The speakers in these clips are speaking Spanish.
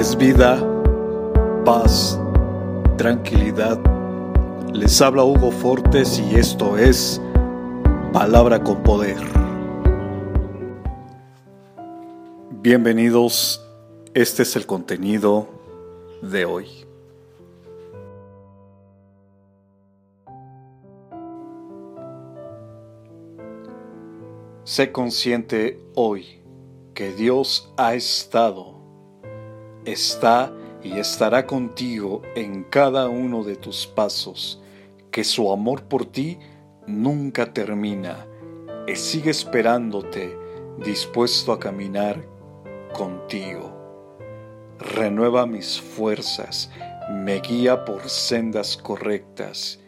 es vida, paz, tranquilidad. Les habla Hugo Fortes y esto es Palabra con Poder. Bienvenidos, este es el contenido de hoy. Sé consciente hoy que Dios ha estado está y estará contigo en cada uno de tus pasos, que su amor por ti nunca termina y sigue esperándote dispuesto a caminar contigo. Renueva mis fuerzas, me guía por sendas correctas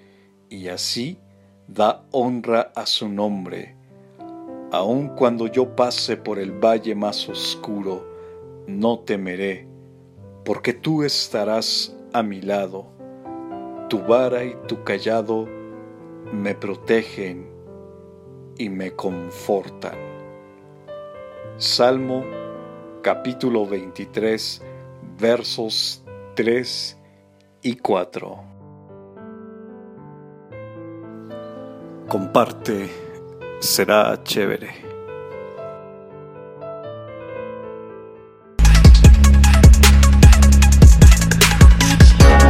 y así da honra a su nombre. Aun cuando yo pase por el valle más oscuro, no temeré porque tú estarás a mi lado. Tu vara y tu callado me protegen y me confortan. Salmo capítulo 23 versos 3 y 4. Comparte, será chévere.